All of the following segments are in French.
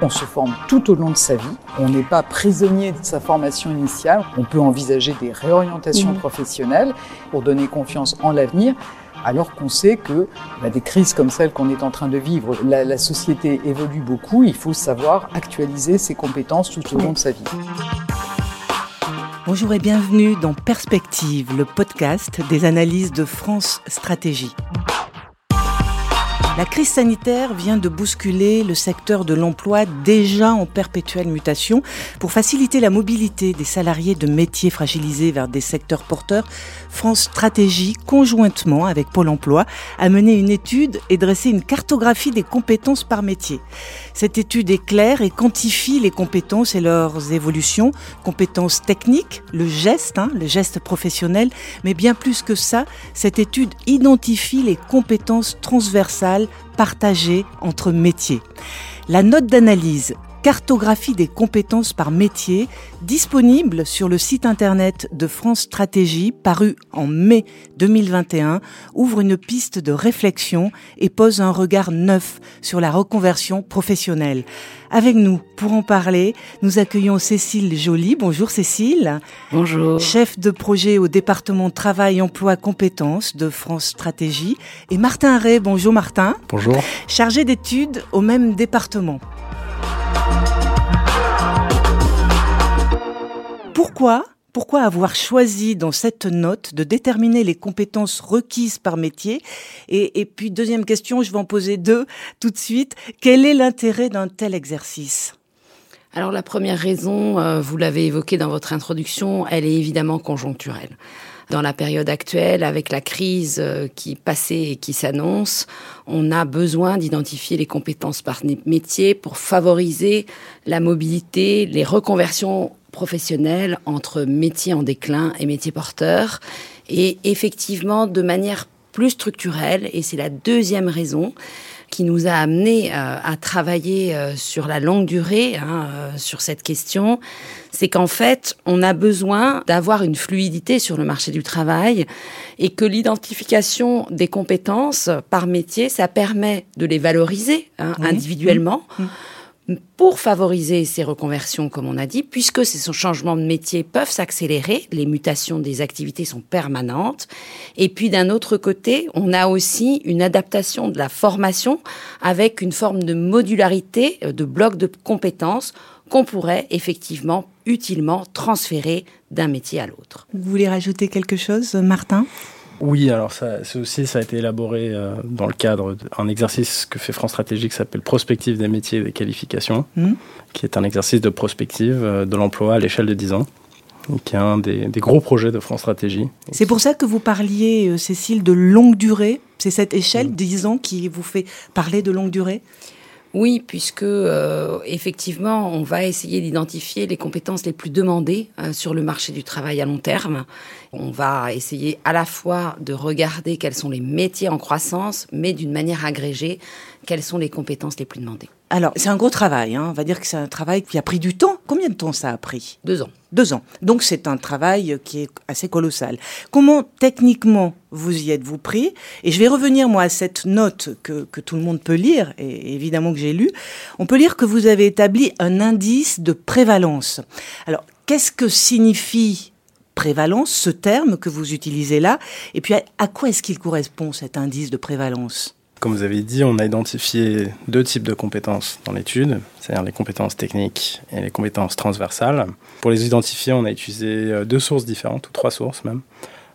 On se forme tout au long de sa vie. On n'est pas prisonnier de sa formation initiale. On peut envisager des réorientations Mhm. professionnelles pour donner confiance en l'avenir. Alors qu'on sait que bah, des crises comme celle qu'on est en train de vivre, la, la société évolue beaucoup, il faut savoir actualiser ses compétences tout au long de sa vie. Bonjour et bienvenue dans Perspective, le podcast des analyses de France Stratégie. La crise sanitaire vient de bousculer le secteur de l'emploi déjà en perpétuelle mutation. Pour faciliter la mobilité des salariés de métiers fragilisés vers des secteurs porteurs, France Stratégie, conjointement avec Pôle Emploi, a mené une étude et dressé une cartographie des compétences par métier. Cette étude éclaire et quantifie les compétences et leurs évolutions, compétences techniques, le geste, hein, le geste professionnel, mais bien plus que ça, cette étude identifie les compétences transversales partagées entre métiers. La note d'analyse cartographie des compétences par métier, disponible sur le site internet de France Stratégie, paru en mai 2021, ouvre une piste de réflexion et pose un regard neuf sur la reconversion professionnelle. Avec nous, pour en parler, nous accueillons Cécile Joly. Bonjour Cécile. Bonjour. Chef de projet au département Travail, Emploi, Compétences de France Stratégie. Et Martin Ray. Bonjour Martin. Bonjour. Chargé d'études au même département. Pourquoi avoir choisi dans cette note de déterminer les compétences requises par métier et, puis deuxième question, je vais en poser deux tout de suite. Quel est l'intérêt d'un tel exercice? Alors la première raison, euh, vous l'avez évoqué dans votre introduction, elle est évidemment conjoncturelle. Dans la période actuelle, avec la crise euh, qui passait et qui s'annonce, on a besoin d'identifier les compétences par métier pour favoriser la mobilité, les reconversions professionnels entre métiers en déclin et métiers porteurs. Et effectivement, de manière plus structurelle, et c'est la deuxième raison qui nous a amené euh, à travailler euh, sur la longue durée hein, euh, sur cette question, c'est qu'en fait, on a besoin d'avoir une fluidité sur le marché du travail et que l'identification des compétences par métier, ça permet de les valoriser hein, oui. individuellement. Mmh. Pour favoriser ces reconversions, comme on a dit, puisque ces changements de métier peuvent s'accélérer, les mutations des activités sont permanentes. Et puis d'un autre côté, on a aussi une adaptation de la formation avec une forme de modularité, de bloc de compétences qu'on pourrait effectivement utilement transférer d'un métier à l'autre. Vous voulez rajouter quelque chose, Martin? Oui, alors ça, aussi, ça a été élaboré euh, dans le cadre d'un exercice que fait France Stratégie qui s'appelle Prospective des métiers et des qualifications, mmh. qui est un exercice de prospective euh, de l'emploi à l'échelle de 10 ans, qui est un des, des gros projets de France Stratégie. C'est pour ça que vous parliez, euh, Cécile, de longue durée C'est cette échelle, mmh. 10 ans, qui vous fait parler de longue durée? Oui, puisque euh, effectivement, on va essayer d'identifier les compétences les plus demandées euh, sur le marché du travail à long terme. On va essayer à la fois de regarder quels sont les métiers en croissance, mais d'une manière agrégée, quelles sont les compétences les plus demandées. Alors, c'est un gros travail. Hein. On va dire que c'est un travail qui a pris du temps. Combien de temps ça a pris? Deux ans. Deux ans. Donc, c'est un travail qui est assez colossal. Comment, techniquement, vous y êtes-vous pris? Et je vais revenir, moi, à cette note que, que tout le monde peut lire, et évidemment que j'ai lu. On peut lire que vous avez établi un indice de prévalence. Alors, qu'est-ce que signifie prévalence, ce terme que vous utilisez là? Et puis, à, à quoi est-ce qu'il correspond, cet indice de prévalence? Comme vous avez dit, on a identifié deux types de compétences dans l'étude, c'est-à-dire les compétences techniques et les compétences transversales. Pour les identifier, on a utilisé deux sources différentes, ou trois sources même.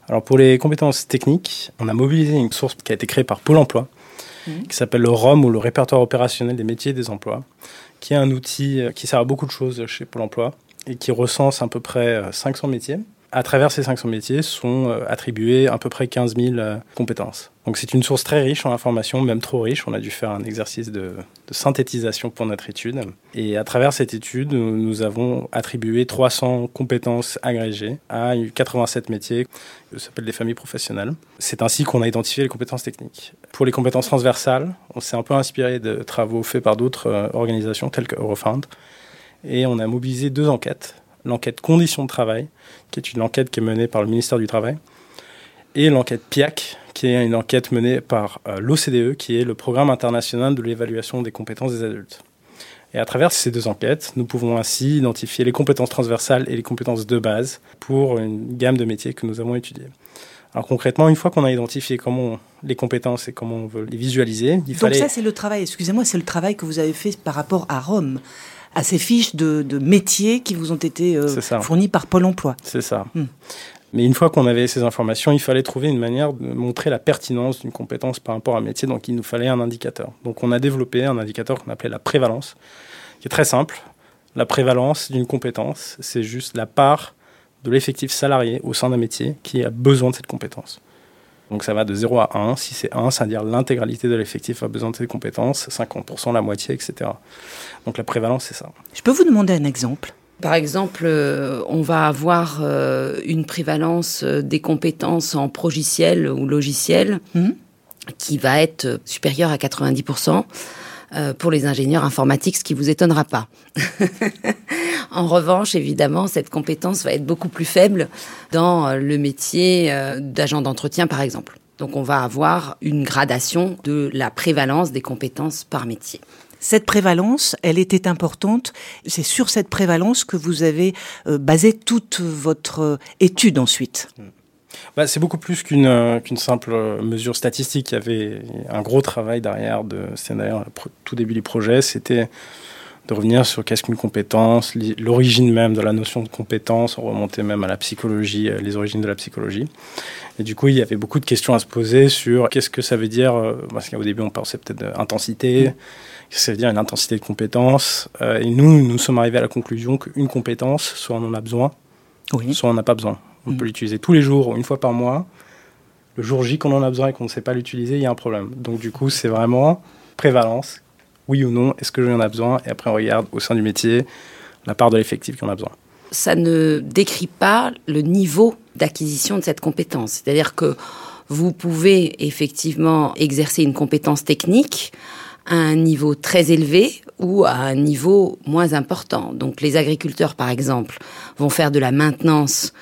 Alors pour les compétences techniques, on a mobilisé une source qui a été créée par Pôle Emploi, mmh. qui s'appelle le ROM ou le répertoire opérationnel des métiers et des emplois, qui est un outil qui sert à beaucoup de choses chez Pôle Emploi et qui recense à peu près 500 métiers à travers ces 500 métiers sont attribués à peu près 15 000 compétences. Donc c'est une source très riche en informations, même trop riche. On a dû faire un exercice de, synthétisation pour notre étude. Et à travers cette étude, nous avons attribué 300 compétences agrégées à 87 métiers qui s'appellent des familles professionnelles. C'est ainsi qu'on a identifié les compétences techniques. Pour les compétences transversales, on s'est un peu inspiré de travaux faits par d'autres organisations telles que Eurofound. Et on a mobilisé deux enquêtes l'enquête conditions de travail, qui est une enquête qui est menée par le ministère du Travail, et l'enquête PIAC, qui est une enquête menée par euh, l'OCDE, qui est le Programme international de l'évaluation des compétences des adultes. Et à travers ces deux enquêtes, nous pouvons ainsi identifier les compétences transversales et les compétences de base pour une gamme de métiers que nous avons étudiés. Alors concrètement, une fois qu'on a identifié comment les compétences et comment on veut les visualiser, il Donc ça, c'est le travail, excusez-moi, c'est le travail que vous avez fait par rapport à Rome, à ces fiches de, métiers qui vous ont été euh, fournies par Pôle emploi. C'est ça. Hmm. Mais une fois qu'on avait ces informations, il fallait trouver une manière de montrer la pertinence d'une compétence par rapport à un métier. Donc il nous fallait un indicateur. Donc on a développé un indicateur qu'on appelait la prévalence, qui est très simple. La prévalence d'une compétence, c'est juste la part de l'effectif salarié au sein d'un métier qui a besoin de cette compétence. Donc ça va de 0 à 1. Si c'est 1, c'est-à-dire l'intégralité de l'effectif a besoin de cette compétence, 50%, la moitié, etc. Donc la prévalence, c'est ça. Je peux vous demander un exemple? Par exemple, euh, on va avoir euh, une prévalence euh, des compétences en progiciel ou logiciel hmm. qui va être supérieure à 90% pour les ingénieurs informatiques, ce qui vous étonnera pas. en revanche, évidemment, cette compétence va être beaucoup plus faible dans le métier d'agent d'entretien, par exemple. Donc, on va avoir une gradation de la prévalence des compétences par métier. Cette prévalence, elle était importante. C'est sur cette prévalence que vous avez euh, basé toute votre euh, étude ensuite. Bah, c'est beaucoup plus qu'une euh, simple mesure statistique. Il y avait un gros travail derrière. De, d'ailleurs tout début du projet. C'était de revenir sur qu'est-ce qu'une compétence, l'origine même de la notion de compétence, on remontait même à la psychologie, les origines de la psychologie. Et du coup, il y avait beaucoup de questions à se poser sur qu'est-ce que ça veut dire, parce qu'au début on pensait peut-être d'intensité, hmm ça veut dire une intensité de compétence. Euh, et nous, nous sommes arrivés à la conclusion qu'une compétence, soit on en a besoin, soit on n'a pas besoin. On mm. peut l'utiliser tous les jours, une fois par mois. Le jour J qu'on en a besoin et qu'on ne sait pas l'utiliser, il y a un problème. Donc du coup, c'est vraiment prévalence, oui ou non, est-ce que j'en ai besoin? Et après, on regarde au sein du métier la part de l'effectif qu'on a besoin. Ça ne décrit pas le niveau d'acquisition de cette compétence. C'est-à-dire que vous pouvez effectivement exercer une compétence technique à un niveau très élevé ou à un niveau moins important. Donc les agriculteurs, par exemple, vont faire de la maintenance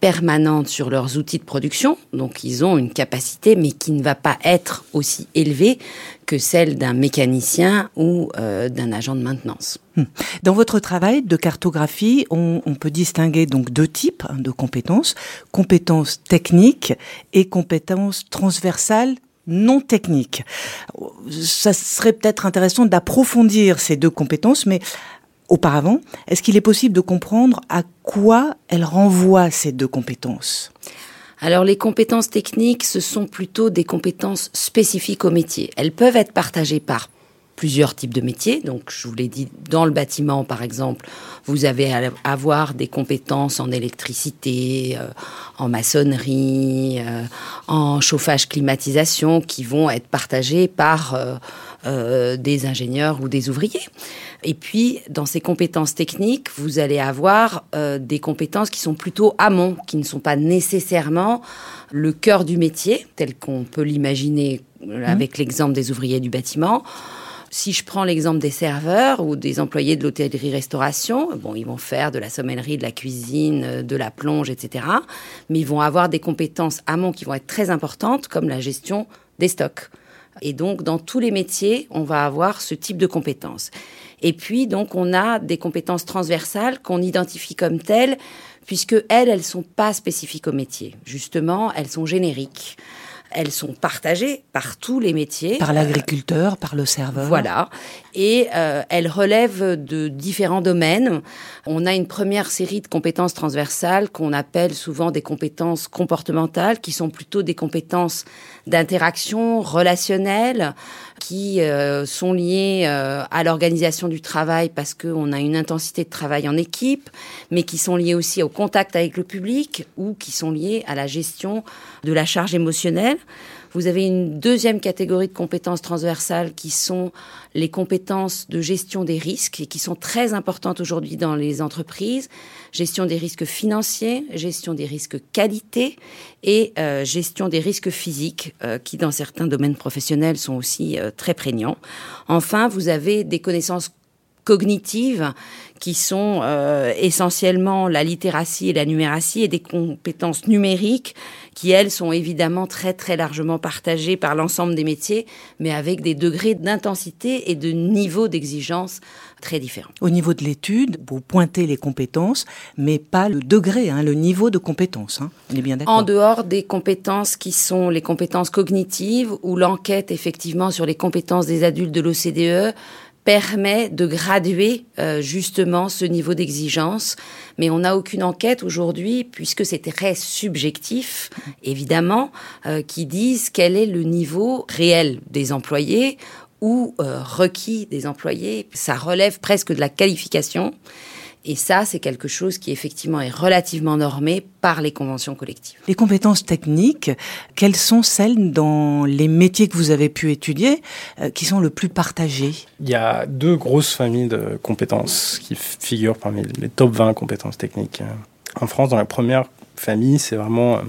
permanente sur leurs outils de production, donc ils ont une capacité, mais qui ne va pas être aussi élevée que celle d'un mécanicien ou euh, d'un agent de maintenance. Hmm. Dans votre travail de cartographie, on, peut distinguer donc deux types hein, de compétences compétences techniques et compétences transversales non techniques. Ça serait peut-être intéressant d'approfondir ces deux compétences, mais auparavant, est-ce qu'il est possible de comprendre à quoi elles renvoient ces deux compétences? Alors les compétences techniques, ce sont plutôt des compétences spécifiques au métier. Elles peuvent être partagées par plusieurs types de métiers. Donc, je vous l'ai dit, dans le bâtiment, par exemple, vous avez à avoir des compétences en électricité, euh, en maçonnerie, euh, en chauffage, climatisation, qui vont être partagées par euh, des ingénieurs ou des ouvriers. Et puis, dans ces compétences techniques, vous allez avoir des compétences qui sont plutôt amont, qui ne sont pas nécessairement le cœur du métier, tel qu'on peut l'imaginer mmh. avec l'exemple des ouvriers du bâtiment. Si je prends l'exemple des serveurs ou des employés de l'hôtellerie-restauration, bon, ils vont faire de la sommellerie, de la cuisine, euh, de la plonge, etc. Mais ils vont avoir des compétences amont qui vont être très importantes, comme la gestion des stocks. Et donc, dans tous les métiers, on va avoir ce type de compétences. Et puis, donc, on a des compétences transversales qu'on identifie comme telles, puisque elles, elles sont pas spécifiques au métier. Justement, elles sont génériques elles sont partagées par tous les métiers. Par l'agriculteur, par le serveur. Voilà. Et euh, elles relèvent de différents domaines. On a une première série de compétences transversales qu'on appelle souvent des compétences comportementales, qui sont plutôt des compétences d'interaction relationnelle, qui euh, sont liées euh, à l'organisation du travail parce qu'on a une intensité de travail en équipe, mais qui sont liées aussi au contact avec le public ou qui sont liées à la gestion de la charge émotionnelle. Vous avez une deuxième catégorie de compétences transversales qui sont les compétences de gestion des risques et qui sont très importantes aujourd'hui dans les entreprises. Gestion des risques financiers, gestion des risques qualité et euh, gestion des risques physiques euh, qui dans certains domaines professionnels sont aussi euh, très prégnants. Enfin, vous avez des connaissances cognitives qui sont euh, essentiellement la littératie et la numératie et des compétences numériques qui, elles, sont évidemment très très largement partagées par l'ensemble des métiers, mais avec des degrés d'intensité et de niveau d'exigence très différents. Au niveau de l'étude, vous pointez les compétences, mais pas le degré, hein, le niveau de compétences. Hein. On est bien d'accord. En dehors des compétences qui sont les compétences cognitives, ou l'enquête effectivement sur les compétences des adultes de l'OCDE permet de graduer euh, justement ce niveau d'exigence. Mais on n'a aucune enquête aujourd'hui, puisque c'est très subjectif, évidemment, euh, qui disent quel est le niveau réel des employés ou euh, requis des employés. Ça relève presque de la qualification. Et ça, c'est quelque chose qui effectivement est relativement normé par les conventions collectives. Les compétences techniques, quelles sont celles dans les métiers que vous avez pu étudier euh, qui sont le plus partagées? Il y a deux grosses familles de compétences qui figurent parmi les top 20 compétences techniques. En France, dans la première famille, c'est vraiment euh,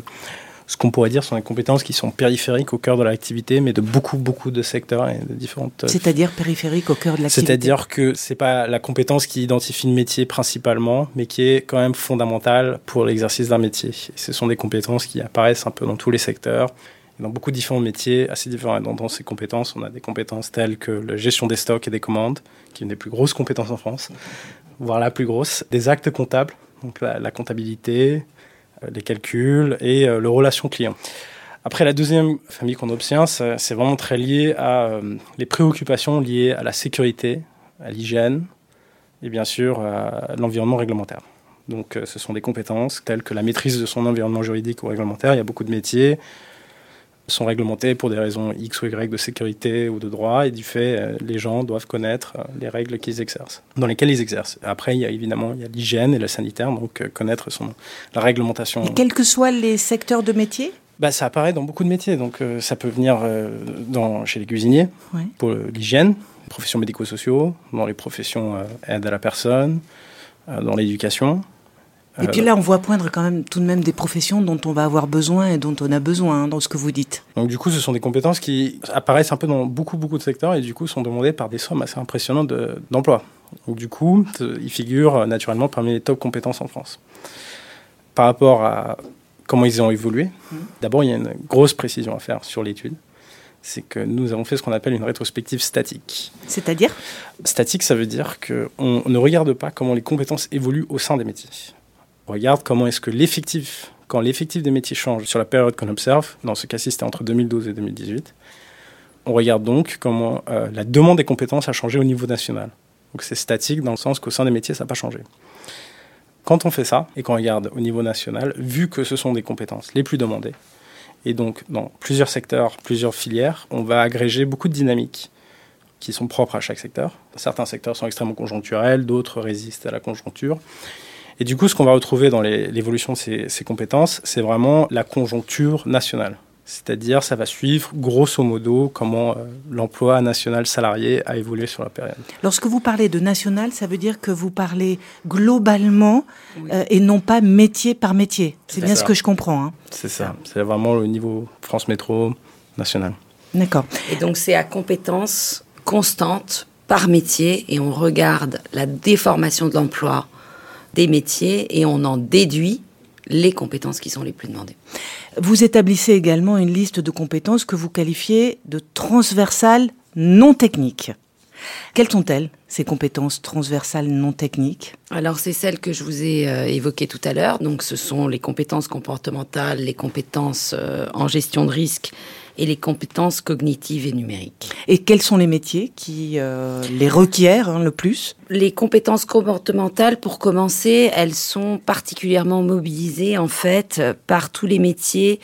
ce qu'on pourrait dire sont des compétences qui sont périphériques au cœur de l'activité, mais de beaucoup, beaucoup de secteurs et de différentes. Euh, C'est-à-dire périphériques au cœur de l'activité C'est-à-dire que c'est pas la compétence qui identifie le métier principalement, mais qui est quand même fondamentale pour l'exercice d'un métier. Et ce sont des compétences qui apparaissent un peu dans tous les secteurs dans beaucoup de différents métiers assez différents. Et dans, ces compétences, on a des compétences telles que la gestion des stocks et des commandes, qui est une des plus grosses compétences en France, voire la plus grosse, des actes comptables, donc la comptabilité, les calculs et euh, le relation client. Après, la deuxième famille qu'on obtient, c'est vraiment très lié à euh, les préoccupations liées à la sécurité, à l'hygiène et bien sûr à l'environnement réglementaire. Donc, ce sont des compétences telles que la maîtrise de son environnement juridique ou réglementaire. Il y a beaucoup de métiers sont réglementés pour des raisons X ou Y de sécurité ou de droit, et du fait, euh, les gens doivent connaître euh, les règles qu'ils exercent, dans lesquelles ils exercent. Après, il y a évidemment il y a l'hygiène et le sanitaire, donc euh, connaître son, la réglementation. Et quels que soient les secteurs de métier? Bah, ça apparaît dans beaucoup de métiers. Donc, ça peut venir dans, chez les cuisiniers pour l'hygiène, professions médico-sociaux, dans les professions aide à la personne, dans l'éducation. Et puis là, on voit poindre quand même tout de même des professions dont on va avoir besoin et dont on a besoin hein, dans ce que vous dites. Donc du coup, ce sont des compétences qui apparaissent un peu dans beaucoup, beaucoup de secteurs et du coup sont demandées par des sommes assez impressionnantes d'emploi. Donc du coup, ils figurent naturellement parmi les top compétences en France. Par rapport à comment ils ont évolué, mmh. d'abord, il y a une grosse précision à faire sur l'étude c'est que nous avons fait ce qu'on appelle une rétrospective statique. C'est-à-dire? Statique, ça veut dire qu'on ne regarde pas comment les compétences évoluent au sein des métiers regarde comment est-ce que l'effectif, quand l'effectif des métiers change sur la période qu'on observe, dans ce cas-ci c'était entre 2012 et 2018, on regarde donc comment euh, la demande des compétences a changé au niveau national. Donc c'est statique dans le sens qu'au sein des métiers, ça n'a pas changé. Quand on fait ça et qu'on regarde au niveau national, vu que ce sont des compétences les plus demandées, et donc dans plusieurs secteurs, plusieurs filières, on va agréger beaucoup de dynamiques qui sont propres à chaque secteur. Certains secteurs sont extrêmement conjoncturels, d'autres résistent à la conjoncture. Et du coup, ce qu'on va retrouver dans l'évolution de ces, compétences, c'est vraiment la conjoncture nationale. C'est-à-dire, ça va suivre grosso modo comment euh, l'emploi national salarié a évolué sur la période. Lorsque vous parlez de national, ça veut dire que vous parlez globalement euh, et non pas métier par métier. C'est bien ce que je comprends. Hein. C'est ça. C'est vraiment le niveau France Métro national. D'accord. Et donc, c'est à compétences constantes par métier et on regarde la déformation de l'emploi des métiers et on en déduit les compétences qui sont les plus demandées. Vous établissez également une liste de compétences que vous qualifiez de transversales non techniques. Quelles sont-elles, ces compétences transversales non techniques? Alors, c'est celles que je vous ai euh, évoquées tout à l'heure. Donc, ce sont les compétences comportementales, les compétences euh, en gestion de risque et les compétences cognitives et numériques. Et quels sont les métiers qui euh, les requièrent hein, le plus? Les compétences comportementales, pour commencer, elles sont particulièrement mobilisées en fait par tous les métiers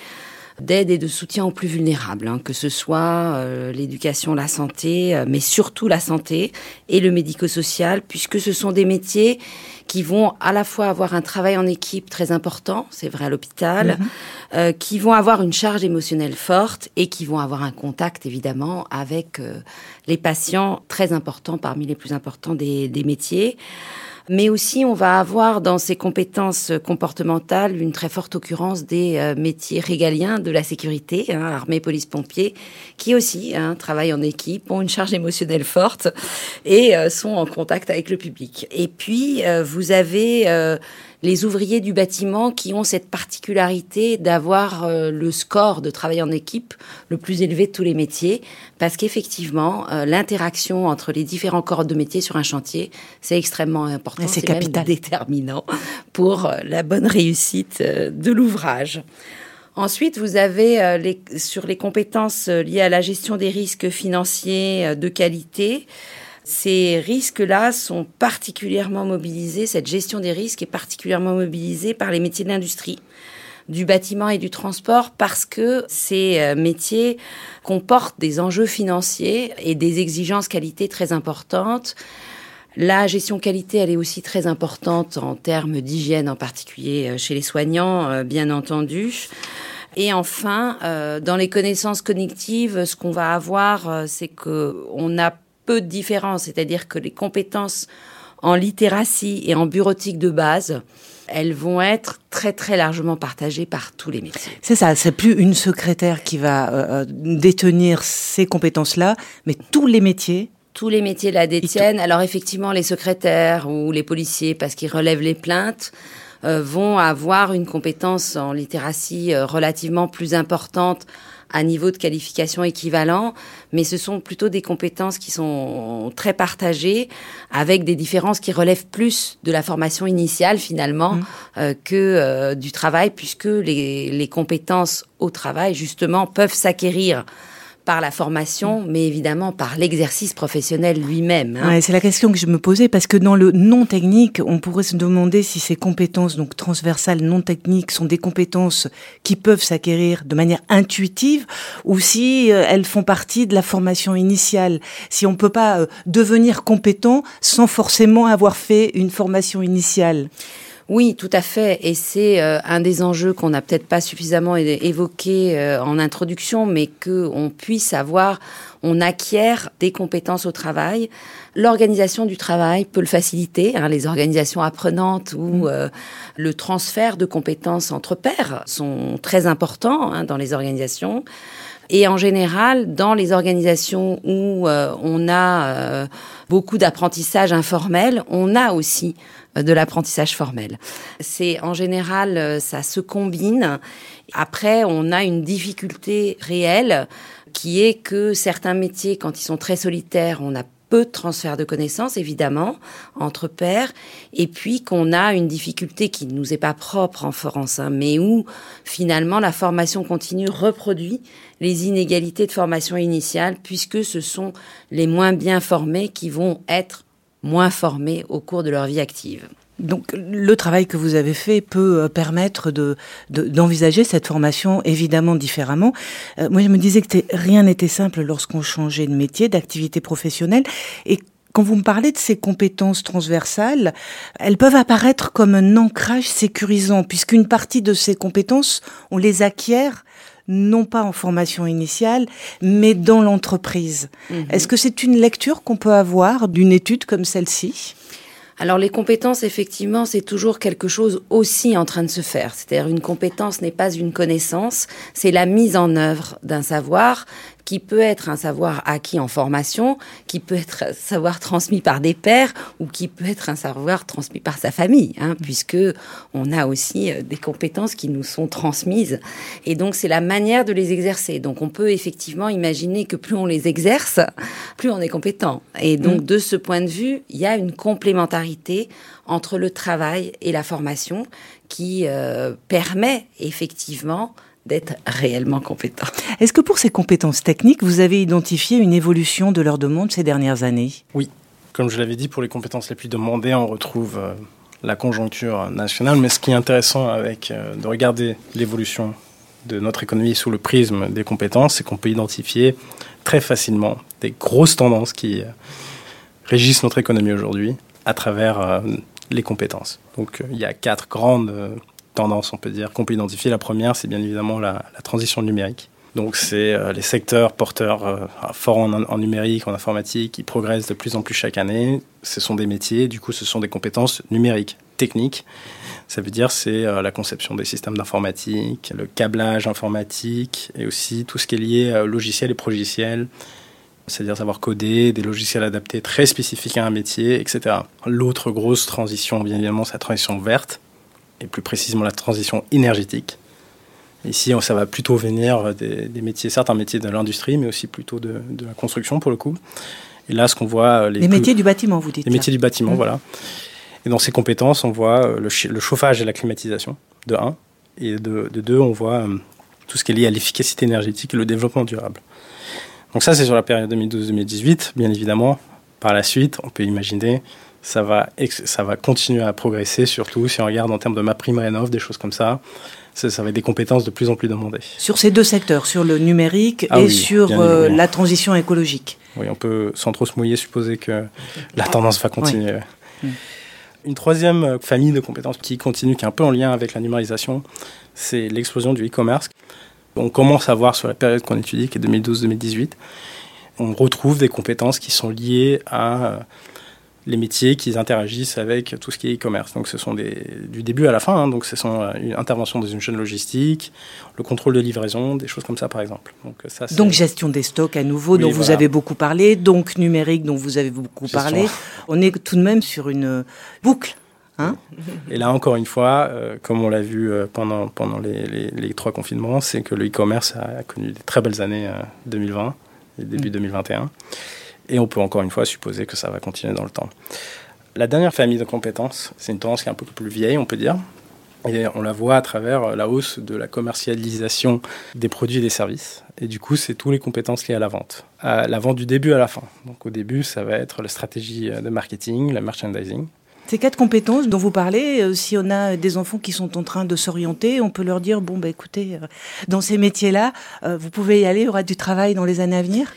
d'aide et de soutien aux plus vulnérables, hein, que ce soit euh, l'éducation, la santé, euh, mais surtout la santé et le médico-social, puisque ce sont des métiers qui vont à la fois avoir un travail en équipe très important, c'est vrai à l'hôpital, mhm. euh, qui vont avoir une charge émotionnelle forte et qui vont avoir un contact évidemment avec les patients très importants parmi les plus importants des, des métiers. Mais aussi on va avoir dans ces compétences comportementales une très forte occurrence des euh, métiers régaliens de la sécurité, hein, armée, police, pompiers, qui aussi hein, travaillent en équipe, ont une charge émotionnelle forte et euh, sont en contact avec le public. Et puis euh, vous avez les ouvriers du bâtiment qui ont cette particularité d'avoir euh, le score de travail en équipe le plus élevé de tous les métiers, parce qu'effectivement, euh, l'interaction entre les différents corps de métier sur un chantier, c'est extrêmement important. C'est capital. déterminant pour euh, la bonne réussite de l'ouvrage. Ensuite, vous avez les, sur les compétences liées à la gestion des risques financiers de qualité, ces risques-là sont particulièrement mobilisés, cette gestion des risques est particulièrement mobilisée par les métiers de l'industrie du bâtiment et du transport parce que ces euh, métiers comportent des enjeux financiers et des exigences qualité très importantes. La gestion qualité, elle est aussi très importante en termes d'hygiène, en particulier euh, chez les soignants, euh, bien entendu. Et enfin, dans les connaissances cognitives, ce qu'on va avoir, c'est que on a peu de différence, c'est-à-dire que les compétences en littératie et en bureautique de base, elles vont être très très largement partagées par tous les métiers. C'est ça, c'est plus une secrétaire qui va euh, euh, détenir ces compétences-là, mais tous les métiers. Tous les métiers la détiennent. Alors effectivement, les secrétaires ou les policiers, parce qu'ils relèvent les plaintes, euh, vont avoir une compétence en littératie relativement plus importante à niveau de qualification équivalent, mais ce sont plutôt des compétences qui sont très partagées, avec des différences qui relèvent plus de la formation initiale finalement mmh. euh, que euh, du travail, puisque les, les compétences au travail justement peuvent s'acquérir par la formation, mais évidemment par l'exercice professionnel lui-même. Hein. c'est la question que je me posais parce que dans le non technique, on pourrait se demander si ces compétences donc transversales non techniques sont des compétences qui peuvent s'acquérir de manière intuitive ou si euh, elles font partie de la formation initiale. Si on peut pas euh, devenir compétent sans forcément avoir fait une formation initiale. Oui, tout à fait. Et c'est euh, un des enjeux qu'on n'a peut-être pas suffisamment évoqué euh, en introduction, mais qu'on puisse avoir, on acquiert des compétences au travail. L'organisation du travail peut le faciliter, hein, les organisations apprenantes ou mmh. euh, le transfert de compétences entre pairs sont très importants hein, dans les organisations. Et en général, dans les organisations où on a beaucoup d'apprentissage informel, on a aussi de l'apprentissage formel. C'est en général, euh, ça se combine. Après, on a une difficulté réelle qui est que certains métiers, quand ils sont très solitaires, on a peu de transfert de connaissances, évidemment, entre pairs, et puis qu'on a une difficulté qui ne nous est pas propre en France, hein, mais où finalement la formation continue reproduit les inégalités de formation initiale, puisque ce sont les moins bien formés qui vont être moins formés au cours de leur vie active. Donc le travail que vous avez fait peut euh, permettre de d'envisager cette formation évidemment différemment. Euh, moi je me disais que rien n'était simple lorsqu'on changeait de métier, d'activité professionnelle et quand vous me parlez de ces compétences transversales, elles peuvent apparaître comme un ancrage sécurisant, puisqu'une partie de ces compétences, on les acquiert non pas en formation initiale, mais dans l'entreprise. Mhm. Est-ce que c'est une lecture qu'on peut avoir d'une étude comme celle-ci? Alors les compétences, effectivement, c'est toujours quelque chose aussi en train de se faire. C'est-à-dire une compétence n'est pas une connaissance, c'est la mise en œuvre d'un savoir qui peut être un savoir acquis en formation, qui peut être un savoir transmis par des pairs ou qui peut être un savoir transmis par sa famille, hein, puisque on a aussi euh, des compétences qui nous sont transmises. Et donc c'est la manière de les exercer. Donc on peut effectivement imaginer que plus on les exerce, plus on est compétent. Et donc mm. de ce point de vue, il y a une complémentarité entre le travail et la formation qui euh, permet effectivement d'être réellement compétents. Est-ce que pour ces compétences techniques, vous avez identifié une évolution de leur demande ces dernières années? Oui. Comme je l'avais dit, pour les compétences les plus demandées, on retrouve euh, la conjoncture nationale. Mais ce qui est intéressant avec euh, de regarder l'évolution de notre économie sous le prisme des compétences, c'est qu'on peut identifier très facilement des grosses tendances qui euh, régissent notre économie aujourd'hui à travers les compétences. Donc il y a quatre grandes on peut dire, qu'on peut identifier. La première, c'est bien évidemment la, transition numérique. Donc c'est euh, les secteurs porteurs euh, forts en, numérique, en informatique, qui progressent de plus en plus chaque année. Ce sont des métiers, du coup ce sont des compétences numériques, techniques. Ça veut dire c'est euh, la conception des systèmes d'informatique, le câblage informatique et aussi tout ce qui est lié à logiciels et progiciels, c'est-à-dire savoir coder, des logiciels adaptés très spécifiques à un métier, etc. L'autre grosse transition, bien évidemment, c'est la transition verte, et plus précisément la transition énergétique. Ici, ça va plutôt venir des, métiers, certains métiers de l'industrie, mais aussi plutôt de, la construction pour le coup. Et là, ce qu'on voit. Euh, les, métiers du bâtiment, vous dites Les métiers du bâtiment, mmh. voilà. Et dans ces compétences, on voit euh, le, chauffage et la climatisation, de 1. Et de, de 2, on voit euh, tout ce qui est lié à l'efficacité énergétique et le développement durable. Donc, ça, c'est sur la période 2012-2018. Bien évidemment, par la suite, on peut imaginer ça va, ça va continuer à progresser, surtout si on regarde en termes de ma prime rénov, des choses comme ça ça, va être des compétences de plus en plus demandées. Sur ces deux secteurs, sur le numérique ah et sur euh, la transition écologique. Oui, on peut, sans trop se mouiller, supposer que la tendance va continuer. Une troisième famille de compétences qui continue, qui est un peu en lien avec la numérisation, c'est l'explosion du e-commerce. On commence à voir sur la période qu'on étudie, qui est 2012-2018, on retrouve des compétences qui sont liées à les métiers qui interagissent avec tout ce qui est e-commerce. Donc ce sont des, du début à la fin, hein. donc ce sont euh, une intervention dans une chaîne logistique, le contrôle de livraison, des choses comme ça par exemple. Donc, ça, donc gestion des stocks à nouveau, dont vous avez beaucoup parlé, donc numérique dont vous avez beaucoup parlé. On est tout de même sur une boucle. Hein et là, encore une fois, euh, comme on l'a vu euh, pendant, pendant les, les, trois confinements, c'est que le e-commerce a, connu des très belles années 2020 et début 2021. Et on peut encore une fois supposer que ça va continuer dans le temps. La dernière famille de compétences, c'est une tendance qui est un peu plus vieille, on peut dire. Et on la voit à travers la hausse de la commercialisation des produits et des services. Et du coup, c'est toutes les compétences liées à la vente. À la vente du début à la fin. Donc au début, ça va être la stratégie de marketing, la merchandising. Ces quatre compétences dont vous parlez, euh, si on a des enfants qui sont en train de s'orienter, on peut leur dire, bon, bah, écoutez, euh, dans ces métiers-là, euh, vous pouvez y aller, il y aura du travail dans les années à venir?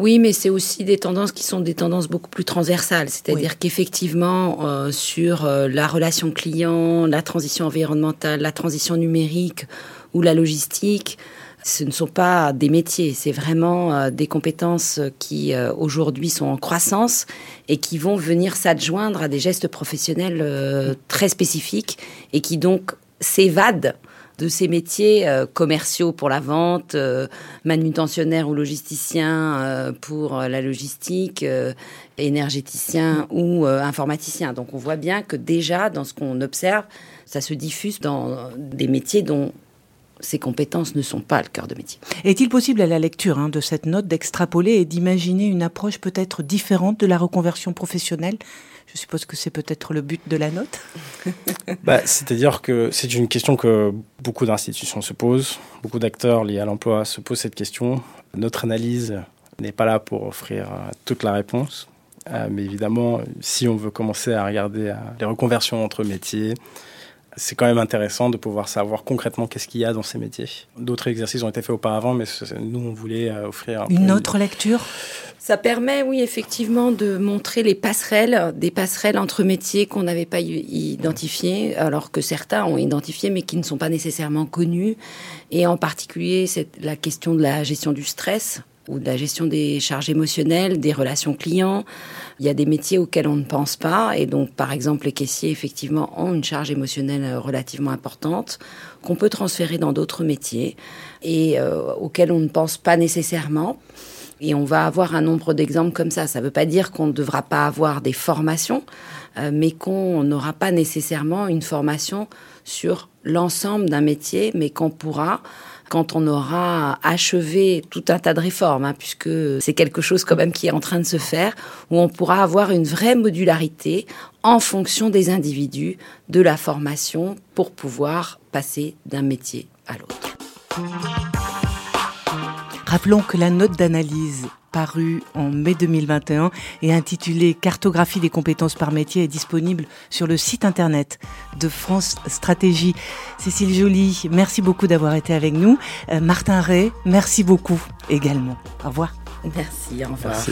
Oui, mais c'est aussi des tendances qui sont des tendances beaucoup plus transversales. C'est-à-dire qu'effectivement, euh, sur euh, la relation client, la transition environnementale, la transition numérique ou la logistique, ce ne sont pas des métiers, c'est vraiment euh, des compétences qui aujourd'hui sont en croissance et qui vont venir s'adjoindre à des gestes professionnels très spécifiques et qui donc s'évadent de ces métiers euh, commerciaux pour la vente, euh, ou logisticien euh, pour la logistique, énergéticien ou informaticien. Donc on voit bien que déjà dans ce qu'on observe, ça se diffuse dans des métiers dont ces compétences ne sont pas le cœur de métier. Est-il possible à la lecture hein, de cette note d'extrapoler et d'imaginer une approche peut-être différente de la reconversion professionnelle? Je suppose que c'est peut-être le but de la note. bah, C'est-à-dire que c'est une question que beaucoup d'institutions se posent, beaucoup d'acteurs liés à l'emploi se posent cette question. Notre analyse n'est pas là pour offrir euh, toute la réponse. Euh, mais évidemment, si on veut commencer à regarder les reconversions entre métiers, c'est quand même intéressant de pouvoir savoir concrètement qu'est-ce qu'il y a dans ces métiers. D'autres exercices ont été faits auparavant, mais nous, on voulait euh, offrir... Une autre lecture? Ça permet, oui, effectivement, de montrer les passerelles, des passerelles entre métiers qu'on n'avait pas identifiés, alors que certains ont identifié, mais qui ne sont pas nécessairement connus. Et en particulier, c'est la question de la gestion du stress ou de la gestion des charges émotionnelles, des relations clients. Il y a des métiers auxquels on ne pense pas, et donc par exemple les caissiers effectivement ont une charge émotionnelle euh, relativement importante qu'on peut transférer dans d'autres métiers et euh, auxquels on ne pense pas nécessairement. Et on va avoir un nombre d'exemples comme ça. Ça ne veut pas dire qu'on ne devra pas avoir des formations, euh, mais qu'on n'aura pas nécessairement une formation sur l'ensemble d'un métier, mais qu'on pourra quand on aura achevé tout un tas de réformes, hein, puisque c'est quelque chose quand même qui est en train de se faire, où on pourra avoir une vraie modularité en fonction des individus, de la formation, pour pouvoir passer d'un métier à l'autre. Rappelons que la note d'analyse paru en mai 2021 et intitulé Cartographie des compétences par métier est disponible sur le site internet de France Stratégie. Cécile Joly, merci beaucoup d'avoir été avec nous. Euh, Martin Ray, merci beaucoup également. Au revoir. Merci, au revoir. Merci.